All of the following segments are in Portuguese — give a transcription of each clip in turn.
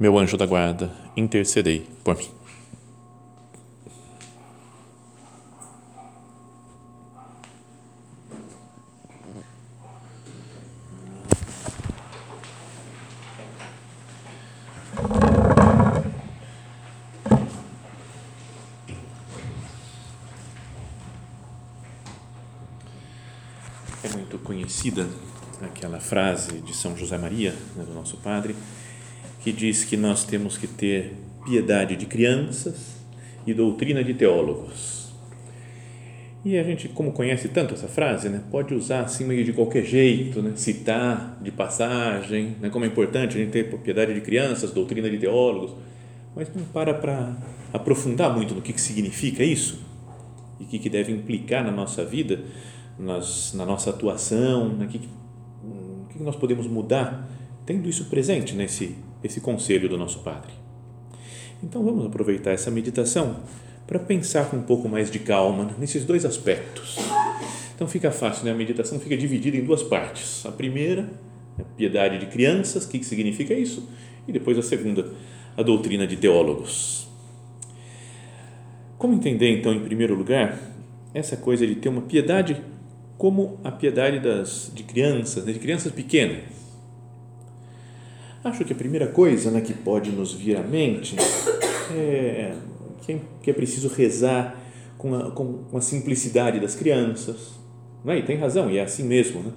meu anjo da guarda, intercedei por mim. É muito conhecida aquela frase de São José Maria, né, do nosso padre, que diz que nós temos que ter piedade de crianças e doutrina de teólogos. E a gente, como conhece tanto essa frase, né, pode usar assim meio de qualquer jeito, né, citar de passagem, né, como é importante a gente ter piedade de crianças, doutrina de teólogos, mas não para para aprofundar muito no que, que significa isso e o que, que deve implicar na nossa vida, nas, na nossa atuação, o que, que nós podemos mudar tendo isso presente nesse esse conselho do nosso Padre. Então vamos aproveitar essa meditação para pensar com um pouco mais de calma nesses dois aspectos. Então fica fácil, né? a meditação fica dividida em duas partes. A primeira, a piedade de crianças, o que significa isso? E depois a segunda, a doutrina de teólogos. Como entender, então, em primeiro lugar, essa coisa de ter uma piedade como a piedade das, de crianças, né? de crianças pequenas? Acho que a primeira coisa né, que pode nos vir à mente é que é preciso rezar com a, com a simplicidade das crianças. Não é? E tem razão, e é assim mesmo. Né?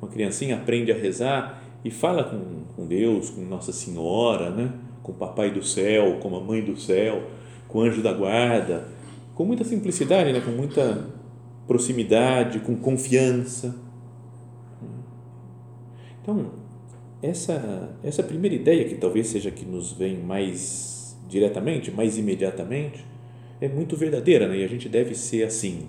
Uma criancinha aprende a rezar e fala com, com Deus, com Nossa Senhora, né? com o Papai do Céu, com a Mãe do Céu, com o Anjo da Guarda, com muita simplicidade, né? com muita proximidade, com confiança. Então, essa, essa primeira ideia, que talvez seja que nos vem mais diretamente, mais imediatamente, é muito verdadeira né? e a gente deve ser assim.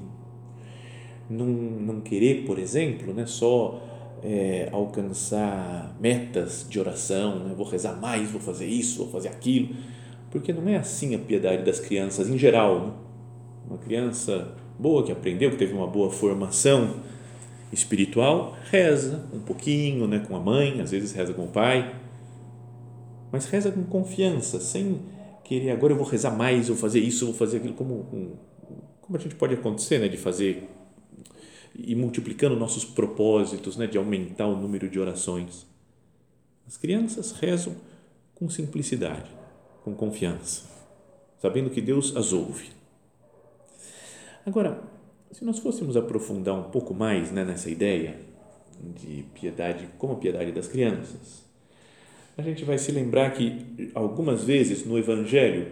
Não, não querer, por exemplo, né, só é, alcançar metas de oração, né? vou rezar mais, vou fazer isso, vou fazer aquilo, porque não é assim a piedade das crianças em geral. Né? Uma criança boa que aprendeu, que teve uma boa formação, espiritual, reza um pouquinho né, com a mãe, às vezes reza com o pai, mas reza com confiança, sem querer agora eu vou rezar mais, eu vou fazer isso, eu vou fazer aquilo, como, como a gente pode acontecer né, de fazer e multiplicando nossos propósitos, né, de aumentar o número de orações. As crianças rezam com simplicidade, com confiança, sabendo que Deus as ouve. Agora, se nós fôssemos aprofundar um pouco mais né, nessa ideia de piedade, como a piedade das crianças, a gente vai se lembrar que algumas vezes no Evangelho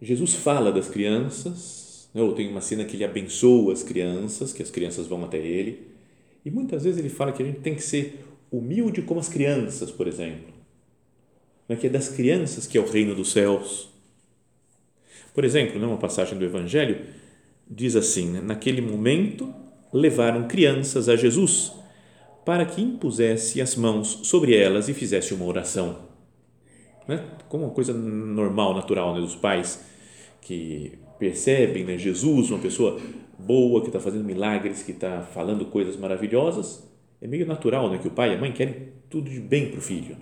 Jesus fala das crianças, né, ou tem uma cena que ele abençoa as crianças, que as crianças vão até ele, e muitas vezes ele fala que a gente tem que ser humilde como as crianças, por exemplo, né, que é das crianças que é o reino dos céus. Por exemplo, numa passagem do Evangelho, diz assim: né? naquele momento levaram crianças a Jesus para que impusesse as mãos sobre elas e fizesse uma oração. Né? Como uma coisa normal, natural né? dos pais que percebem né? Jesus, uma pessoa boa que está fazendo milagres, que está falando coisas maravilhosas, é meio natural né? que o pai e a mãe querem tudo de bem para o filho.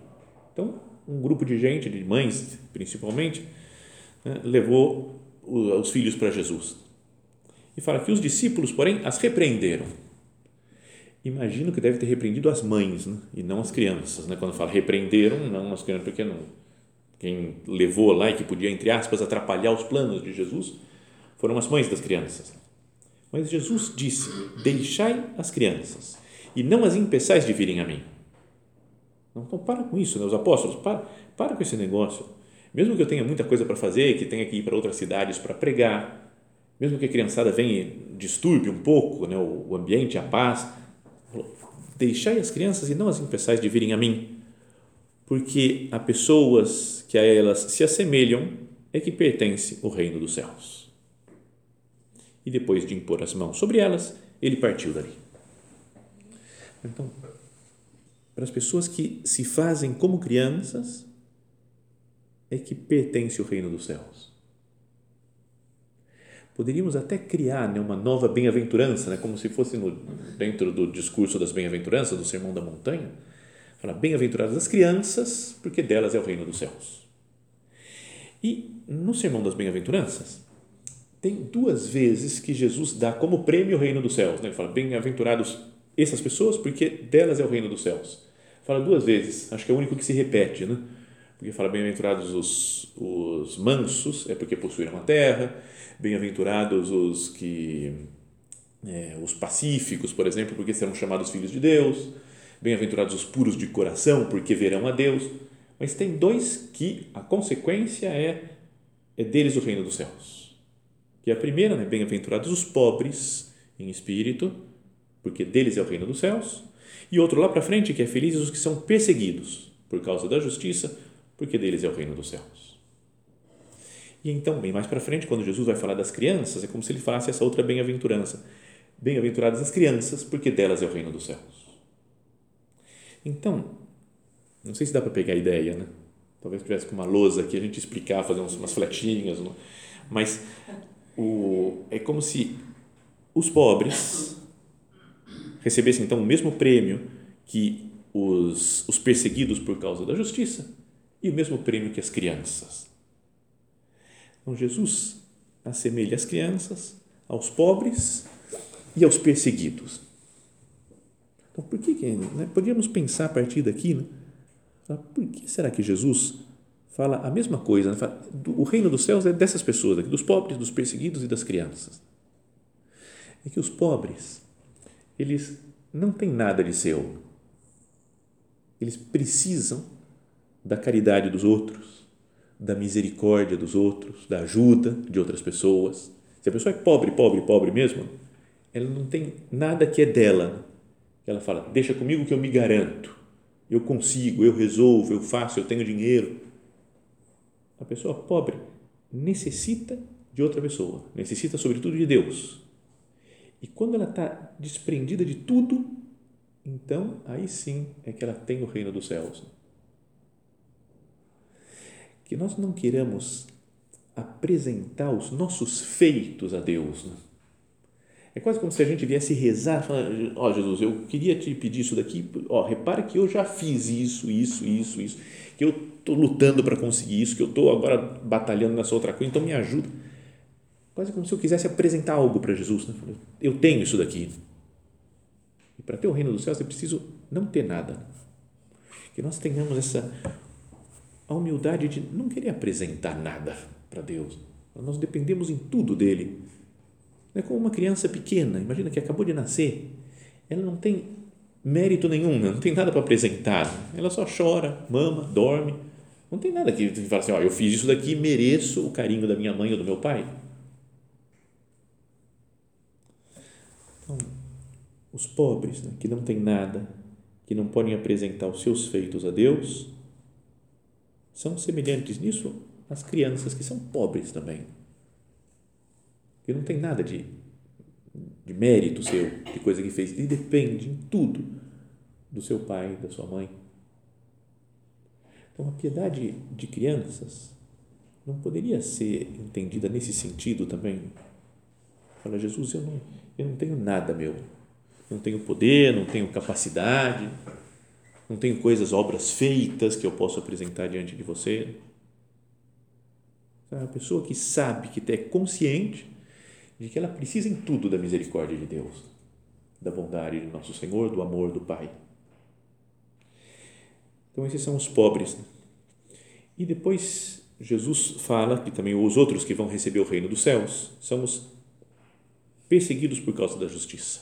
Então, um grupo de gente, de mães principalmente, né? levou os filhos para Jesus e fala que os discípulos, porém, as repreenderam. Imagino que deve ter repreendido as mães né? e não as crianças. Né? Quando fala repreenderam, não as crianças, porque não, quem levou lá e que podia, entre aspas, atrapalhar os planos de Jesus foram as mães das crianças. Mas Jesus disse: Deixai as crianças e não as impeçais de virem a mim. Então, para com isso, né? os apóstolos, para, para com esse negócio. Mesmo que eu tenha muita coisa para fazer, que tenha que ir para outras cidades para pregar, mesmo que a criançada venha e disturbe um pouco né, o ambiente, a paz, deixai as crianças e não as impeçais de virem a mim, porque a pessoas que a elas se assemelham é que pertence o reino dos céus. E depois de impor as mãos sobre elas, ele partiu dali. Então, para as pessoas que se fazem como crianças, é que pertence o reino dos céus. Poderíamos até criar né, uma nova bem-aventurança, né, como se fosse no, dentro do discurso das bem-aventuranças, do Sermão da Montanha, Fala, bem-aventuradas as crianças, porque delas é o reino dos céus. E no Sermão das Bem-aventuranças, tem duas vezes que Jesus dá como prêmio o reino dos céus. Né? Ele fala, bem-aventurados essas pessoas, porque delas é o reino dos céus. Fala duas vezes, acho que é o único que se repete, né? Porque fala, bem-aventurados os, os mansos, é porque possuíram a terra, bem-aventurados os que. É, os pacíficos, por exemplo, porque serão chamados filhos de Deus Bem-aventurados os puros de coração, porque verão a Deus. Mas tem dois que a consequência é, é deles o reino dos céus. Que é a primeira, né? bem-aventurados os pobres em espírito, porque deles é o reino dos céus. E outro lá para frente, que é felizes os que são perseguidos por causa da justiça, porque deles é o reino dos céus. E então, bem mais para frente, quando Jesus vai falar das crianças, é como se ele falasse essa outra bem-aventurança. Bem-aventuradas as crianças, porque delas é o reino dos céus. Então, não sei se dá para pegar a ideia, né? Talvez tivesse com uma lousa aqui a gente explicar, fazer umas fletinhas, mas o, é como se os pobres recebessem então o mesmo prêmio que os, os perseguidos por causa da justiça e o mesmo prêmio que as crianças. Então Jesus assemelha as crianças aos pobres e aos perseguidos. Então, por que, né? podíamos pensar a partir daqui, né? por que será que Jesus fala a mesma coisa? Né? Fala, o reino dos céus é dessas pessoas aqui, dos pobres, dos perseguidos e das crianças. É que os pobres, eles não têm nada de seu. Eles precisam da caridade dos outros, da misericórdia dos outros, da ajuda de outras pessoas. Se a pessoa é pobre, pobre, pobre mesmo, ela não tem nada que é dela ela fala: Deixa comigo que eu me garanto. Eu consigo, eu resolvo, eu faço, eu tenho dinheiro. A pessoa pobre necessita de outra pessoa, necessita, sobretudo, de Deus. E quando ela está desprendida de tudo, então aí sim é que ela tem o reino dos céus. Que nós não queiramos apresentar os nossos feitos a Deus. Né? É quase como se a gente viesse rezar, ó oh, Jesus, eu queria te pedir isso daqui, ó, oh, repare que eu já fiz isso, isso, isso, isso, que eu estou lutando para conseguir isso, que eu estou agora batalhando nessa outra coisa, então me ajuda. Quase como se eu quisesse apresentar algo para Jesus. Né? Eu tenho isso daqui. E para ter o reino dos céus é preciso não ter nada. Que nós tenhamos essa a humildade de não querer apresentar nada para Deus. Nós dependemos em tudo dele é como uma criança pequena, imagina que acabou de nascer, ela não tem mérito nenhum, né? não tem nada para apresentar, ela só chora, mama, dorme, não tem nada que fala assim, ó, eu fiz isso daqui, mereço o carinho da minha mãe ou do meu pai. Então, os pobres, né, que não têm nada, que não podem apresentar os seus feitos a Deus, são semelhantes nisso às crianças que são pobres também que não tem nada de, de mérito seu, de coisa que fez, ele depende em tudo do seu pai, da sua mãe. Então, a piedade de crianças não poderia ser entendida nesse sentido também. Fala, Jesus, eu não, eu não tenho nada meu, não tenho poder, não tenho capacidade, não tenho coisas, obras feitas que eu possa apresentar diante de você. É uma pessoa que sabe, que é consciente de que ela precisa em tudo da misericórdia de Deus, da bondade de nosso Senhor, do amor do Pai. Então, esses são os pobres. E depois, Jesus fala que também os outros que vão receber o reino dos céus são os perseguidos por causa da justiça.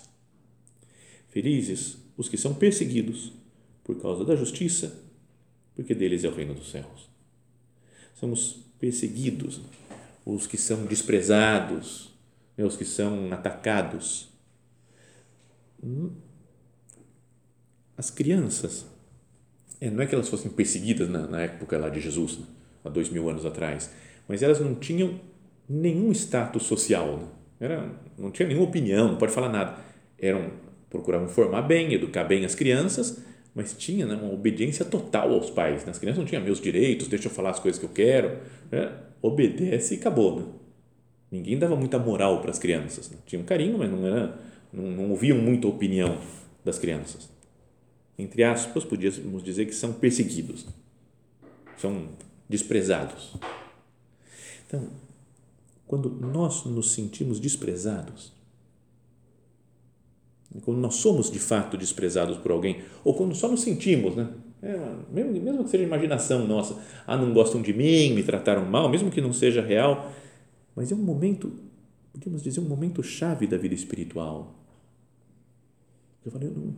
Felizes os que são perseguidos por causa da justiça, porque deles é o reino dos céus. São os perseguidos, os que são desprezados, né, os que são atacados. As crianças é, não é que elas fossem perseguidas na, época lá de Jesus, né? há dois mil anos atrás, mas elas não tinham nenhum status social, né? Não tinha nenhuma opinião, não pode falar nada. Eram procuravam formar bem, educar bem as crianças, mas tinha né, uma obediência total aos pais. Né? As crianças não tinham meus direitos, deixa eu falar as coisas que eu quero. Né? Obedece e acabou. Né? Ninguém dava muita moral para as crianças. Né? Tinha um carinho, mas não, era, não, não ouviam muita opinião das crianças. Entre aspas, podíamos dizer que são perseguidos, são desprezados. Então, quando nós nos sentimos desprezados, quando nós somos de fato desprezados por alguém, ou quando só nos sentimos, né? É, mesmo, mesmo que seja imaginação nossa, ah, não gostam de mim, me trataram mal, mesmo que não seja real, mas é um momento, podemos dizer, um momento chave da vida espiritual. Eu falei, eu,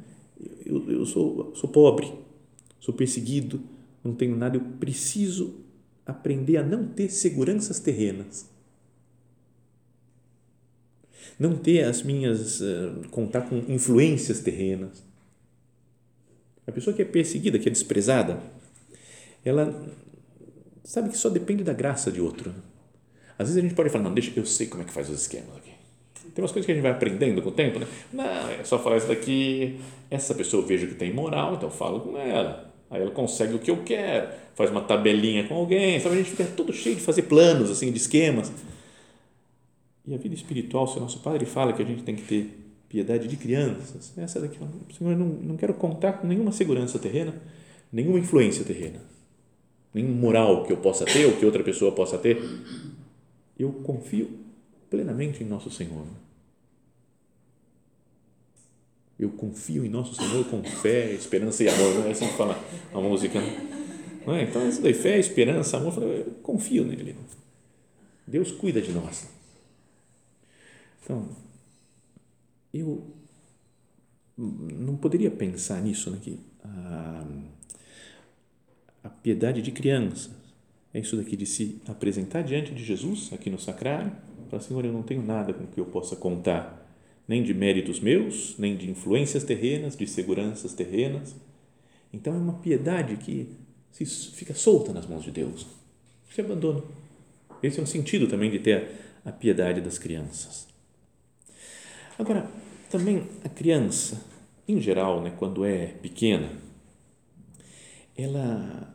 eu, eu sou, sou pobre, sou perseguido, não tenho nada, eu preciso aprender a não ter seguranças terrenas não ter as minhas, uh, contar com influências terrenas. A pessoa que é perseguida, que é desprezada, ela sabe que só depende da graça de outro. Às vezes a gente pode falar, não, deixa eu sei como é que faz os esquemas aqui. Tem umas coisas que a gente vai aprendendo com o tempo, né? Não, é só falar isso daqui, essa pessoa eu vejo que tem moral, então eu falo com ela. Aí ela consegue o que eu quero, faz uma tabelinha com alguém, sabe? A gente fica todo cheio de fazer planos, assim, de esquemas. E a vida espiritual, se o nosso Padre fala que a gente tem que ter piedade de crianças, essa daqui, Senhor, não, não quero contar com nenhuma segurança terrena, nenhuma influência terrena, nenhum moral que eu possa ter ou que outra pessoa possa ter. Eu confio plenamente em nosso Senhor. Eu confio em nosso Senhor com fé, esperança e amor. Não é assim que fala a música. Não é? Então, isso daí, fé, esperança, amor, eu confio nele. Deus cuida de nós. Então, eu não poderia pensar nisso, né, que a, a piedade de crianças é isso daqui de se apresentar diante de Jesus aqui no sacrário, falar, Senhor, eu não tenho nada com que eu possa contar, nem de méritos meus, nem de influências terrenas, de seguranças terrenas. Então é uma piedade que se fica solta nas mãos de Deus, se abandona. Esse é um sentido também de ter a piedade das crianças. Agora, também a criança, em geral, né, quando é pequena, ela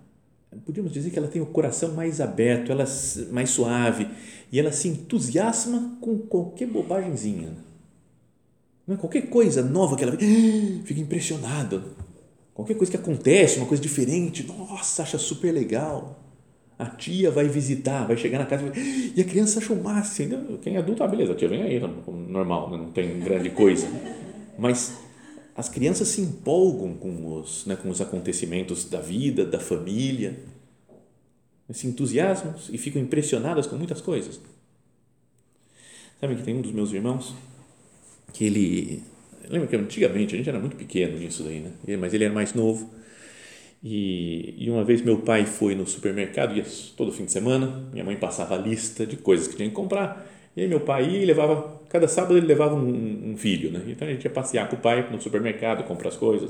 podemos dizer que ela tem o coração mais aberto, ela mais suave e ela se entusiasma com qualquer bobagemzinha. Não é qualquer coisa nova que ela fica impressionada. Qualquer coisa que acontece, uma coisa diferente, nossa, acha super legal a tia vai visitar, vai chegar na casa e a criança achou o máximo. Quem é adulto, ah, beleza, a tia vem aí, normal, né, não tem grande coisa. Mas as crianças se empolgam com os, né, com os acontecimentos da vida, da família, se entusiasmam e ficam impressionadas com muitas coisas. Sabe que tem um dos meus irmãos que ele. Lembra que antigamente a gente era muito pequeno nisso daí, né? Mas ele era mais novo e, e, uma vez meu pai foi no supermercado, ia todo fim de semana, minha mãe passava a lista de coisas que tinha que comprar, e aí meu pai ia e levava, cada sábado ele levava um, um, filho, né? Então a gente ia passear com o pai no supermercado, comprar as coisas.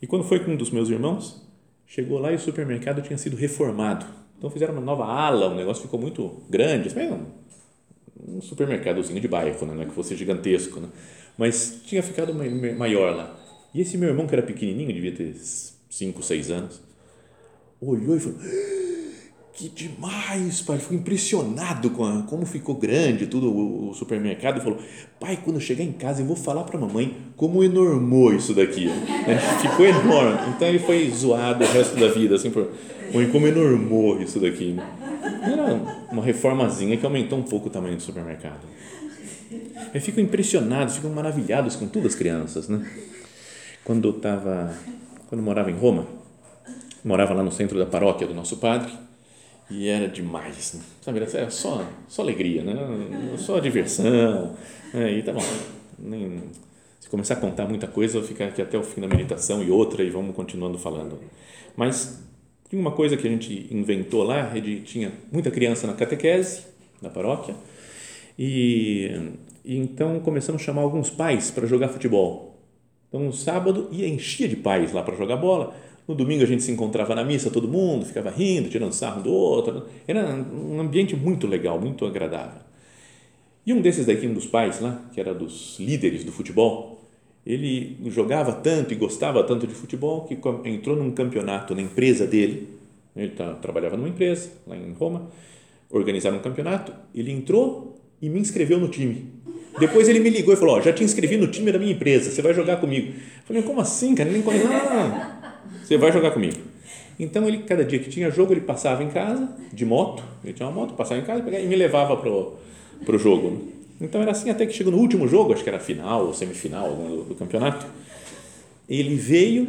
E quando foi com um dos meus irmãos, chegou lá e o supermercado tinha sido reformado. Então fizeram uma nova ala, o negócio ficou muito grande, um, um supermercadozinho de bairro, né? não é que fosse gigantesco, né? mas tinha ficado maior lá. E esse meu irmão, que era pequenininho, devia ter 5, 6 anos, olhou e falou: Que demais, pai! Ficou impressionado com a, como ficou grande tudo o, o supermercado e falou: Pai, quando eu chegar em casa eu vou falar para a mamãe como enormou isso daqui. ficou enorme. Então ele foi zoado o resto da vida, assim, por, como enormou isso daqui. Era uma reformazinha que aumentou um pouco o tamanho do supermercado. Eu fico impressionado, ficam maravilhados com todas as crianças, né? Quando eu estava quando morava em Roma, morava lá no centro da paróquia do nosso padre e era demais, né? sabe? Era só, só alegria, né? só diversão. Né? E tá bom, nem, se começar a contar muita coisa, eu vou ficar aqui até o fim da meditação e outra e vamos continuando falando. Mas tinha uma coisa que a gente inventou lá, ele tinha muita criança na catequese da paróquia e, e então começamos a chamar alguns pais para jogar futebol então, no sábado, ia enchia de pais lá para jogar bola. No domingo a gente se encontrava na missa, todo mundo ficava rindo, tirando sarro do outro. Era um ambiente muito legal, muito agradável. E um desses daqui, um dos pais lá, que era dos líderes do futebol, ele jogava tanto e gostava tanto de futebol que entrou num campeonato na empresa dele. Ele trabalhava numa empresa lá em Roma, organizaram um campeonato. Ele entrou e me inscreveu no time. Depois ele me ligou e falou: oh, já te inscrevi no time da minha empresa, você vai jogar comigo. Eu falei: como assim, cara? Nem conhece. Não. Você vai jogar comigo. Então, ele, cada dia que tinha jogo, ele passava em casa, de moto, ele tinha uma moto, passava em casa e me levava para o jogo. Então, era assim até que chegou no último jogo, acho que era final ou semifinal do, do campeonato. Ele veio,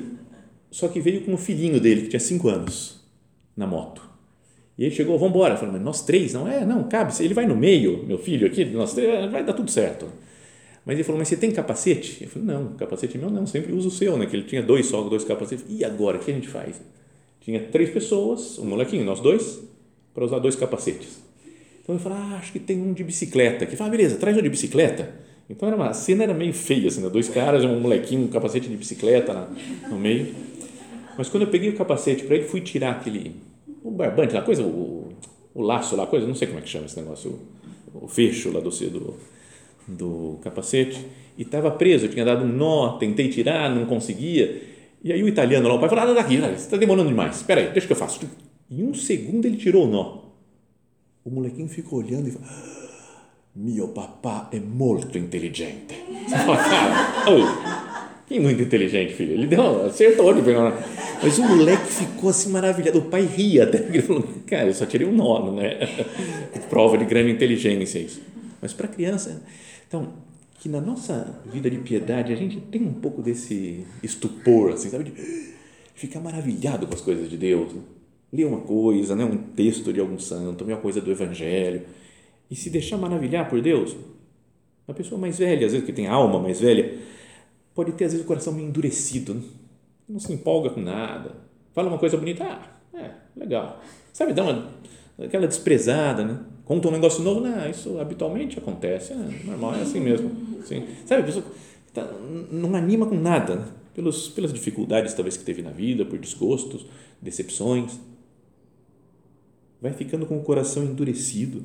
só que veio com o filhinho dele, que tinha cinco anos, na moto. E ele chegou, vamos embora. Falei, nós três? Não é? Não, cabe. Ele vai no meio, meu filho aqui, nós três, vai dar tudo certo. Mas ele falou, mas você tem capacete? Eu falei, não, capacete meu não, sempre uso o seu, né? Que ele tinha dois só, dois capacetes. E agora, o que a gente faz? Tinha três pessoas, um molequinho, nós dois, para usar dois capacetes. Então eu falei, ah, acho que tem um de bicicleta. Que fala, ah, beleza, traz um de bicicleta. Então era uma, a cena era meio feia, assim, né? dois caras, um molequinho, um capacete de bicicleta no meio. Mas quando eu peguei o capacete para ele, fui tirar aquele, o barbante, a coisa, o, o laço lá, coisa, não sei como é que chama esse negócio, o, o fecho lá do, do do capacete e estava preso, eu tinha dado um nó, tentei tirar, não conseguia. E aí o italiano lá, o pai falou: ah, daqui, você está demorando demais, espera aí, deixa que eu faço. Em um segundo ele tirou o nó. O molequinho ficou olhando e falou: ah, Mio papá é muito inteligente. Você fala, que muito inteligente, filho. Ele deu, acertou de pegar Mas o moleque ficou assim maravilhado. O pai ria até, porque ele falou: Cara, eu só tirei um nó, né? Prova de grande inteligência isso. Mas para criança, então, que na nossa vida de piedade a gente tem um pouco desse estupor, assim, sabe? De ficar maravilhado com as coisas de Deus. Né? Ler uma coisa, né? um texto de algum santo, uma coisa do Evangelho, e se deixar maravilhar por Deus. Uma pessoa mais velha, às vezes que tem alma mais velha, pode ter às vezes o coração meio endurecido, né? não se empolga com nada. Fala uma coisa bonita, ah, é, legal. Sabe, dá uma aquela desprezada, né? Conta um negócio novo, não, isso habitualmente acontece, é normal, é assim mesmo. Sim. Sabe, a pessoa tá, não anima com nada, né? Pelos, pelas dificuldades talvez que teve na vida, por desgostos, decepções. Vai ficando com o coração endurecido.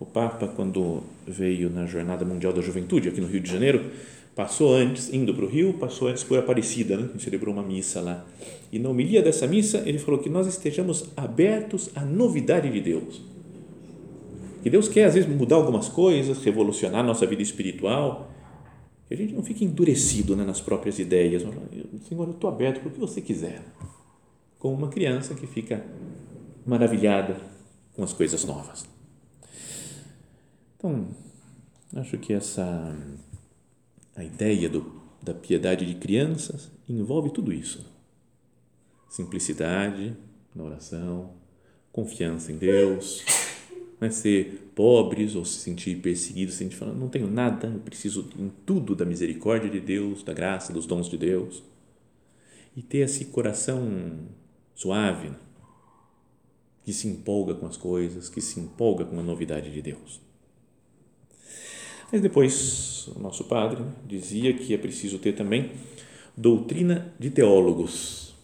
O Papa, quando veio na Jornada Mundial da Juventude, aqui no Rio de Janeiro, passou antes, indo para o Rio, passou antes por Aparecida, né? celebrou uma missa lá. E na homilia dessa missa, ele falou que nós estejamos abertos à novidade de Deus. Que Deus quer, às vezes, mudar algumas coisas, revolucionar nossa vida espiritual, que a gente não fique endurecido né, nas próprias ideias. Senhor, eu estou aberto para o que você quiser. Como uma criança que fica maravilhada com as coisas novas. Então, acho que essa a ideia do, da piedade de crianças envolve tudo isso: simplicidade na oração, confiança em Deus, não é ser pobres ou se sentir perseguidos, sentir falando, não tenho nada, eu preciso em tudo da misericórdia de Deus, da graça, dos dons de Deus. E ter esse coração suave, que se empolga com as coisas, que se empolga com a novidade de Deus. Mas depois, o nosso padre dizia que é preciso ter também doutrina de teólogos,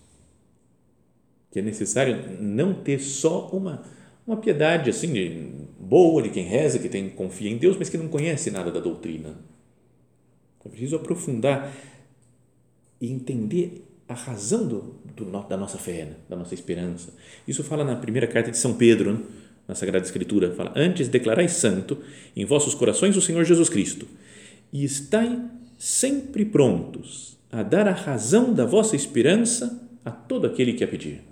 que é necessário não ter só uma, uma piedade assim de, boa de quem reza, que tem confia em Deus, mas que não conhece nada da doutrina. É preciso aprofundar e entender a razão do, do da nossa fé, né? da nossa esperança. Isso fala na primeira carta de São Pedro, né? Na Sagrada Escritura, fala: Antes declarai santo em vossos corações o Senhor Jesus Cristo, e estai sempre prontos a dar a razão da vossa esperança a todo aquele que a pedir.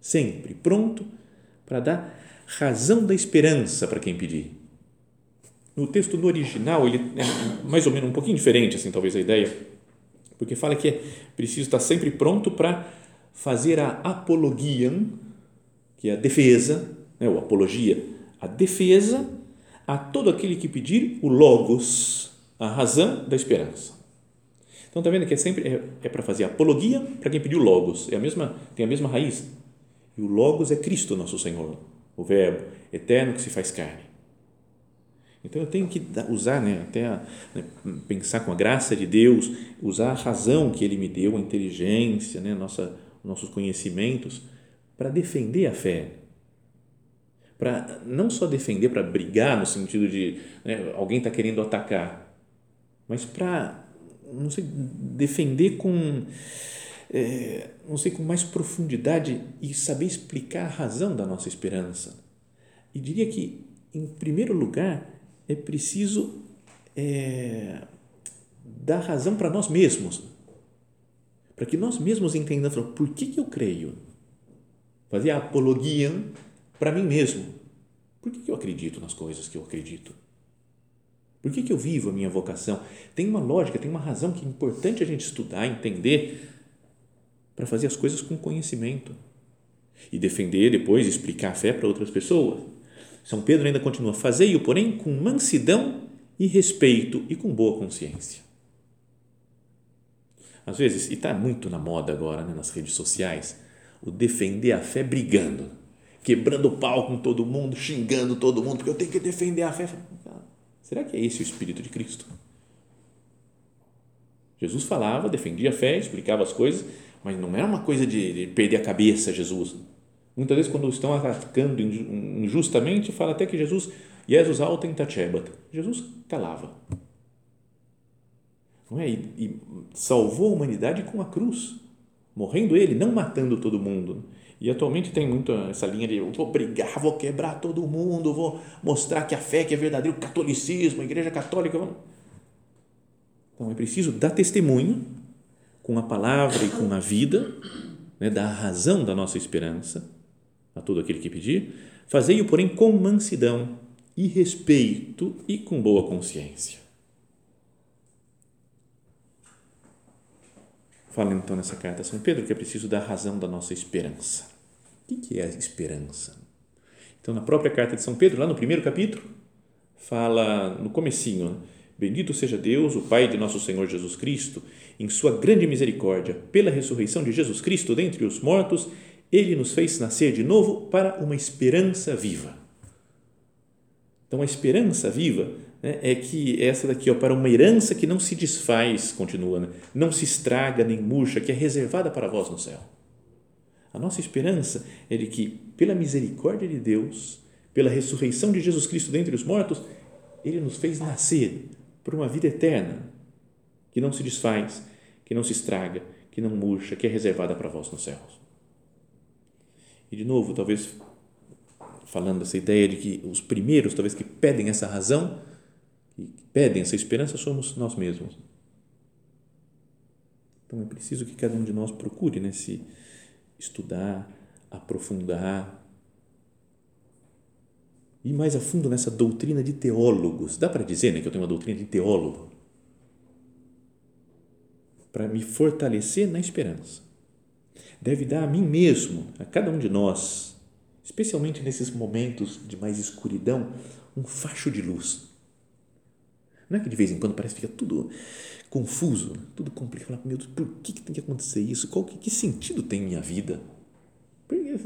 Sempre pronto para dar razão da esperança para quem pedir. No texto no original, ele é mais ou menos um pouquinho diferente, assim, talvez a ideia, porque fala que é preciso estar sempre pronto para fazer a apologia, que é a defesa né, ou apologia, a defesa a todo aquele que pedir o logos, a razão da esperança. Então está vendo que é sempre é, é para fazer apologia para quem pediu logos, é a mesma tem a mesma raiz. E o logos é Cristo nosso Senhor, o Verbo eterno que se faz carne. Então eu tenho que usar, né, até a, né, pensar com a graça de Deus, usar a razão que Ele me deu, a inteligência, né, nossa, nossos conhecimentos, para defender a fé. Para não só defender, para brigar no sentido de né, alguém está querendo atacar, mas para, não sei, defender com, é, não sei, com mais profundidade e saber explicar a razão da nossa esperança. E diria que, em primeiro lugar, é preciso é, dar razão para nós mesmos, para que nós mesmos entendamos por que, que eu creio. Fazer a apologia para mim mesmo. Por que, eu acredito nas coisas que eu acredito? Por que, que eu vivo a minha vocação? Tem uma lógica, tem uma razão que é importante a gente estudar, entender, para fazer as coisas com conhecimento e defender depois, explicar a fé para outras pessoas. São Pedro ainda continua: Fazei-o, porém, com mansidão e respeito e com boa consciência. Às vezes, e está muito na moda agora né, nas redes sociais, o defender a fé brigando, quebrando pau com todo mundo, xingando todo mundo, porque eu tenho que defender a fé. Será que é esse o Espírito de Cristo? Jesus falava, defendia a fé, explicava as coisas, mas não era uma coisa de perder a cabeça, Jesus Muitas vezes, quando estão atacando injustamente, fala até que Jesus, Jesus alta em tachebat, Jesus calava. Não é? E, salvou a humanidade com a cruz, morrendo ele, não matando todo mundo. E atualmente tem muito essa linha de vou brigar, vou quebrar todo mundo, vou mostrar que a fé que é verdadeiro, o catolicismo, a igreja católica. Então é preciso dar testemunho com a palavra e com a vida, né, da razão da nossa esperança a todo aquele que pedir, fazei-o, porém, com mansidão e respeito e com boa consciência. Fala então nessa carta São Pedro que é preciso dar razão da nossa esperança. O que é a esperança? Então, na própria carta de São Pedro, lá no primeiro capítulo, fala no comecinho, né? Bendito seja Deus, o Pai de nosso Senhor Jesus Cristo, em sua grande misericórdia, pela ressurreição de Jesus Cristo dentre os mortos ele nos fez nascer de novo para uma esperança viva. Então, a esperança viva né, é que essa daqui, ó, para uma herança que não se desfaz, continua, né, não se estraga nem murcha, que é reservada para vós no céu. A nossa esperança é de que, pela misericórdia de Deus, pela ressurreição de Jesus Cristo dentre os mortos, Ele nos fez nascer para uma vida eterna, que não se desfaz, que não se estraga, que não murcha, que é reservada para vós nos céus. E de novo, talvez falando essa ideia de que os primeiros, talvez que pedem essa razão, que pedem essa esperança, somos nós mesmos. Então é preciso que cada um de nós procure né, se estudar, aprofundar, ir mais a fundo nessa doutrina de teólogos. Dá para dizer né, que eu tenho uma doutrina de teólogo? Para me fortalecer na esperança deve dar a mim mesmo, a cada um de nós, especialmente nesses momentos de mais escuridão, um facho de luz. Não é que de vez em quando parece que fica tudo confuso, tudo complicado. Meu Deus, por que, que tem que acontecer isso? Qual que, que sentido tem minha vida?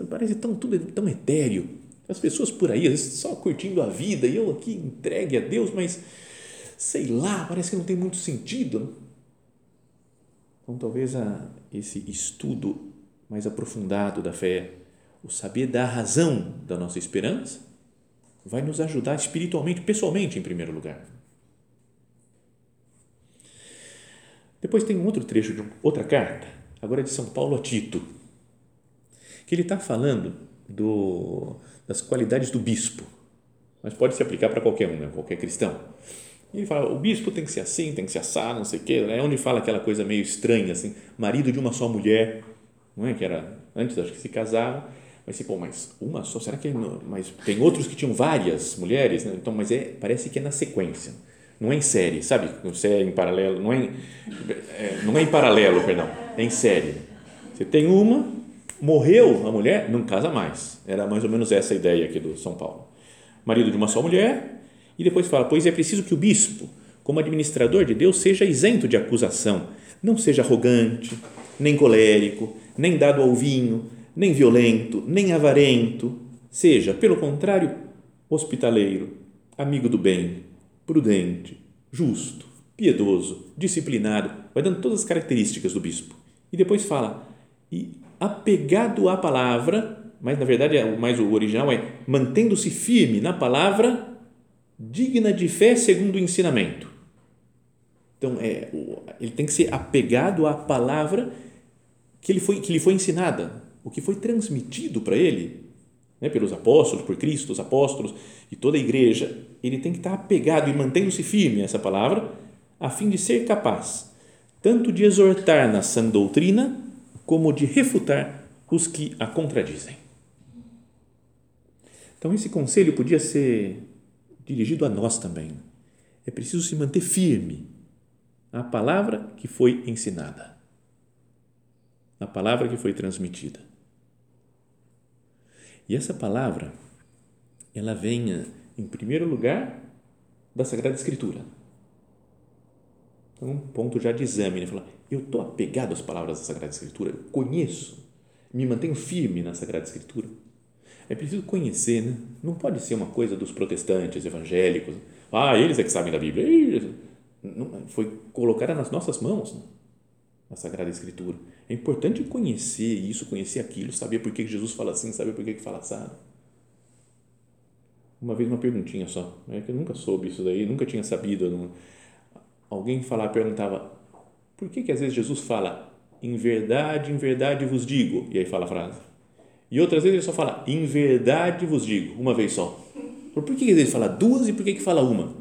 Parece tão, tudo tão etéreo. As pessoas por aí, às vezes, só curtindo a vida e eu aqui entregue a Deus, mas sei lá, parece que não tem muito sentido. Então, talvez a, esse estudo mais aprofundado da fé, o saber da razão da nossa esperança, vai nos ajudar espiritualmente, pessoalmente, em primeiro lugar. Depois tem um outro trecho de outra carta, agora de São Paulo a Tito, que ele está falando do, das qualidades do bispo, mas pode se aplicar para qualquer um, né? qualquer cristão. E ele fala, o bispo tem que ser assim, tem que ser assado, não sei o quê, é onde fala aquela coisa meio estranha, assim, marido de uma só mulher, não é? Que era, antes acho que se casava, mas assim, pô, mas uma só, será que é, mas tem outros que tinham várias mulheres, né? então, mas é, parece que é na sequência, não é em série, sabe? Você é em paralelo, não é em, é, não é em paralelo, perdão, é em série. Você tem uma, morreu a mulher, não casa mais. Era mais ou menos essa a ideia aqui do São Paulo. Marido de uma só mulher, e depois fala, pois é preciso que o bispo, como administrador de Deus, seja isento de acusação, não seja arrogante, nem colérico, nem dado ao vinho, nem violento, nem avarento, seja, pelo contrário, hospitaleiro, amigo do bem, prudente, justo, piedoso, disciplinado, vai dando todas as características do bispo. E depois fala, e apegado à palavra, mas na verdade é mais o original é mantendo-se firme na palavra, digna de fé segundo o ensinamento. Então, é, ele tem que ser apegado à palavra que, ele foi, que lhe foi ensinada, o que foi transmitido para ele, né, pelos apóstolos, por Cristo, os apóstolos e toda a igreja. Ele tem que estar apegado e mantendo-se firme a essa palavra, a fim de ser capaz tanto de exortar na sã doutrina, como de refutar os que a contradizem. Então, esse conselho podia ser dirigido a nós também. É preciso se manter firme a palavra que foi ensinada, a palavra que foi transmitida. E essa palavra, ela vem, em primeiro lugar, da Sagrada Escritura. Então, um ponto já de exame, né? Falar, eu estou apegado às palavras da Sagrada Escritura, eu conheço, me mantenho firme na Sagrada Escritura. É preciso conhecer, né? Não pode ser uma coisa dos protestantes evangélicos. Ah, eles é que sabem da Bíblia. Foi colocada nas nossas mãos, né? a Sagrada Escritura. É importante conhecer isso, conhecer aquilo, saber por que Jesus fala assim, saber por que fala assado. Uma vez uma perguntinha só, é que eu nunca soube isso daí, nunca tinha sabido. Não, alguém falar, perguntava, por que que às vezes Jesus fala, em verdade, em verdade vos digo, e aí fala a frase. E outras vezes ele só fala, em verdade vos digo, uma vez só. Por que que ele fala duas e por que que fala uma?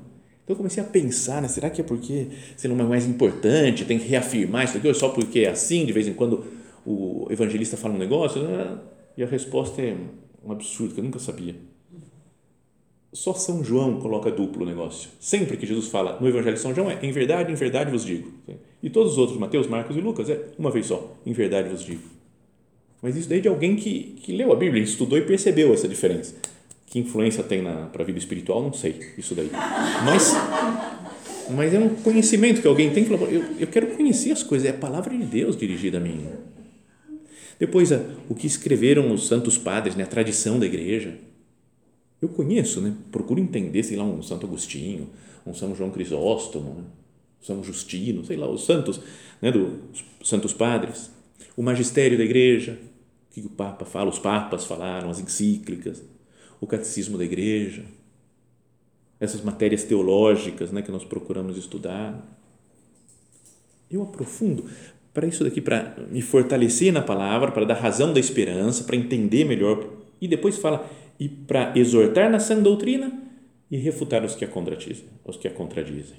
Então eu comecei a pensar, né, será que é porque se não é mais importante, tem que reafirmar isso aqui, ou só porque é assim, de vez em quando o evangelista fala um negócio? Né? E a resposta é um absurdo, que eu nunca sabia. Só São João coloca duplo negócio. Sempre que Jesus fala no Evangelho de São João é em verdade, em verdade vos digo. E todos os outros, Mateus, Marcos e Lucas, é uma vez só, em verdade vos digo. Mas isso daí é de alguém que, que leu a Bíblia, estudou e percebeu essa diferença. Que influência tem para a vida espiritual, não sei, isso daí. Mas, mas é um conhecimento que alguém tem que eu, eu quero conhecer as coisas, é a palavra de Deus dirigida a mim. Depois, o que escreveram os santos padres, né, a tradição da igreja. Eu conheço, né, procuro entender, sei lá, um Santo Agostinho, um São João Crisóstomo, né, São Justino, sei lá, os santos, né, dos santos padres. O magistério da igreja, o que o Papa fala, os papas falaram, as encíclicas o catecismo da igreja, essas matérias teológicas né, que nós procuramos estudar. Eu aprofundo para isso daqui, para me fortalecer na palavra, para dar razão da esperança, para entender melhor. E depois fala, e para exortar na sã doutrina e refutar os que a contradizem. Os que a contradizem.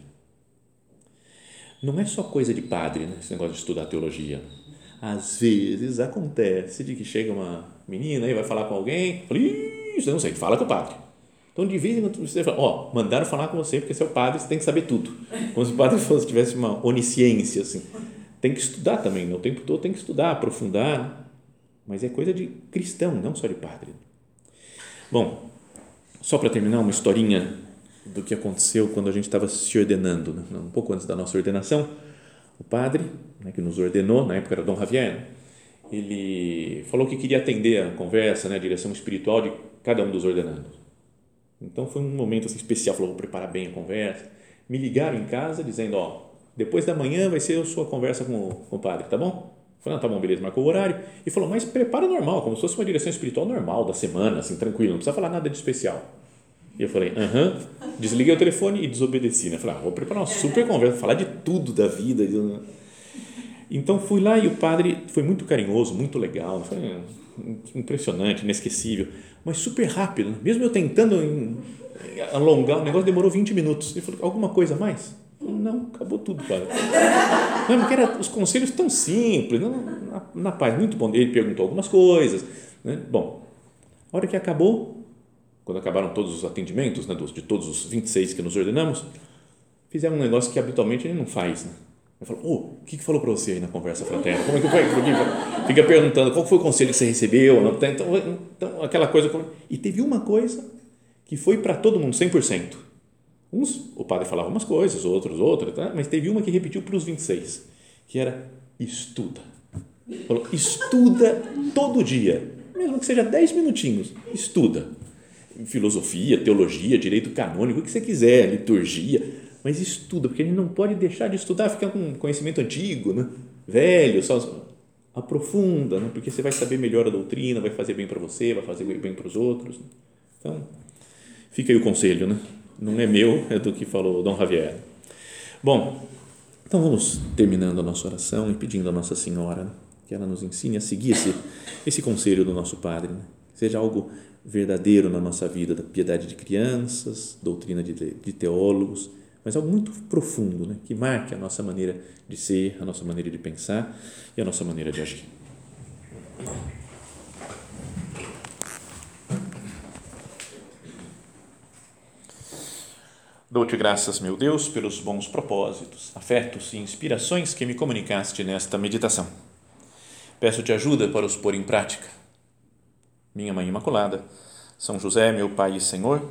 Não é só coisa de padre, né, esse negócio de estudar teologia. Às vezes acontece de que chega uma menina e vai falar com alguém, fala, isso, não sei, fala com o padre. Então, de vez em quando você fala, ó, mandaram falar com você porque você é o padre, você tem que saber tudo. Como se o padre fosse, tivesse uma onisciência, assim. Tem que estudar também, né? o tempo todo tem que estudar, aprofundar, né? mas é coisa de cristão, não só de padre. Bom, só para terminar, uma historinha do que aconteceu quando a gente estava se ordenando, né? um pouco antes da nossa ordenação, o padre, né, que nos ordenou, na época era Dom Javier, ele falou que queria atender a conversa, né, a direção espiritual de cada um dos ordenandos. Então foi um momento assim, especial, falou, vou preparar bem a conversa. Me ligaram em casa dizendo, ó, depois da manhã vai ser a sua conversa com o, com o padre, tá bom? Falei, não, tá bom, beleza, marcou o horário. E falou, mas prepara normal, como se fosse uma direção espiritual normal da semana, assim, tranquilo, não precisa falar nada de especial. E eu falei, aham, desliguei o telefone e desobedeci, né? Falei, ah, vou preparar uma super conversa, falar de tudo da vida. Então fui lá e o padre foi muito carinhoso, muito legal, foi impressionante, inesquecível mas super rápido. Né? Mesmo eu tentando alongar, o negócio demorou 20 minutos. Ele falou, alguma coisa a mais? Não, acabou tudo, padre. Não, porque era, os conselhos tão simples, não, na, na, paz, muito bom. Ele perguntou algumas coisas. Né? Bom, a hora que acabou, quando acabaram todos os atendimentos, né, de todos os 26 que nos ordenamos, fizeram um negócio que habitualmente ele não faz. Né? Ele falou, oh, o que, que falou para você aí na conversa fraterna? Como é que foi? Fica perguntando qual foi o conselho que você recebeu. Então, então aquela coisa. E teve uma coisa que foi para todo mundo, 100%. Uns, o padre falava umas coisas, outros, outras, tá? mas teve uma que repetiu para os 26, que era estuda. Falou, estuda todo dia, mesmo que seja 10 minutinhos, estuda. filosofia, teologia, direito canônico, o que você quiser, liturgia, mas estuda, porque a gente não pode deixar de estudar, ficar com conhecimento antigo, né? velho, só aprofunda, né? porque você vai saber melhor a doutrina, vai fazer bem para você, vai fazer bem para os outros. Então, fica aí o conselho, né? Não é meu, é do que falou Dom Javier. Bom, então vamos terminando a nossa oração e pedindo a Nossa Senhora né? que ela nos ensine a seguir esse, esse conselho do nosso Padre, né? seja algo verdadeiro na nossa vida, da piedade de crianças, doutrina de, de teólogos, mas algo muito profundo, né? que marque a nossa maneira de ser, a nossa maneira de pensar e a nossa maneira de agir. Dou-te graças, meu Deus, pelos bons propósitos, afetos e inspirações que me comunicaste nesta meditação. Peço-te ajuda para os pôr em prática. Minha Mãe Imaculada, São José, meu Pai e Senhor,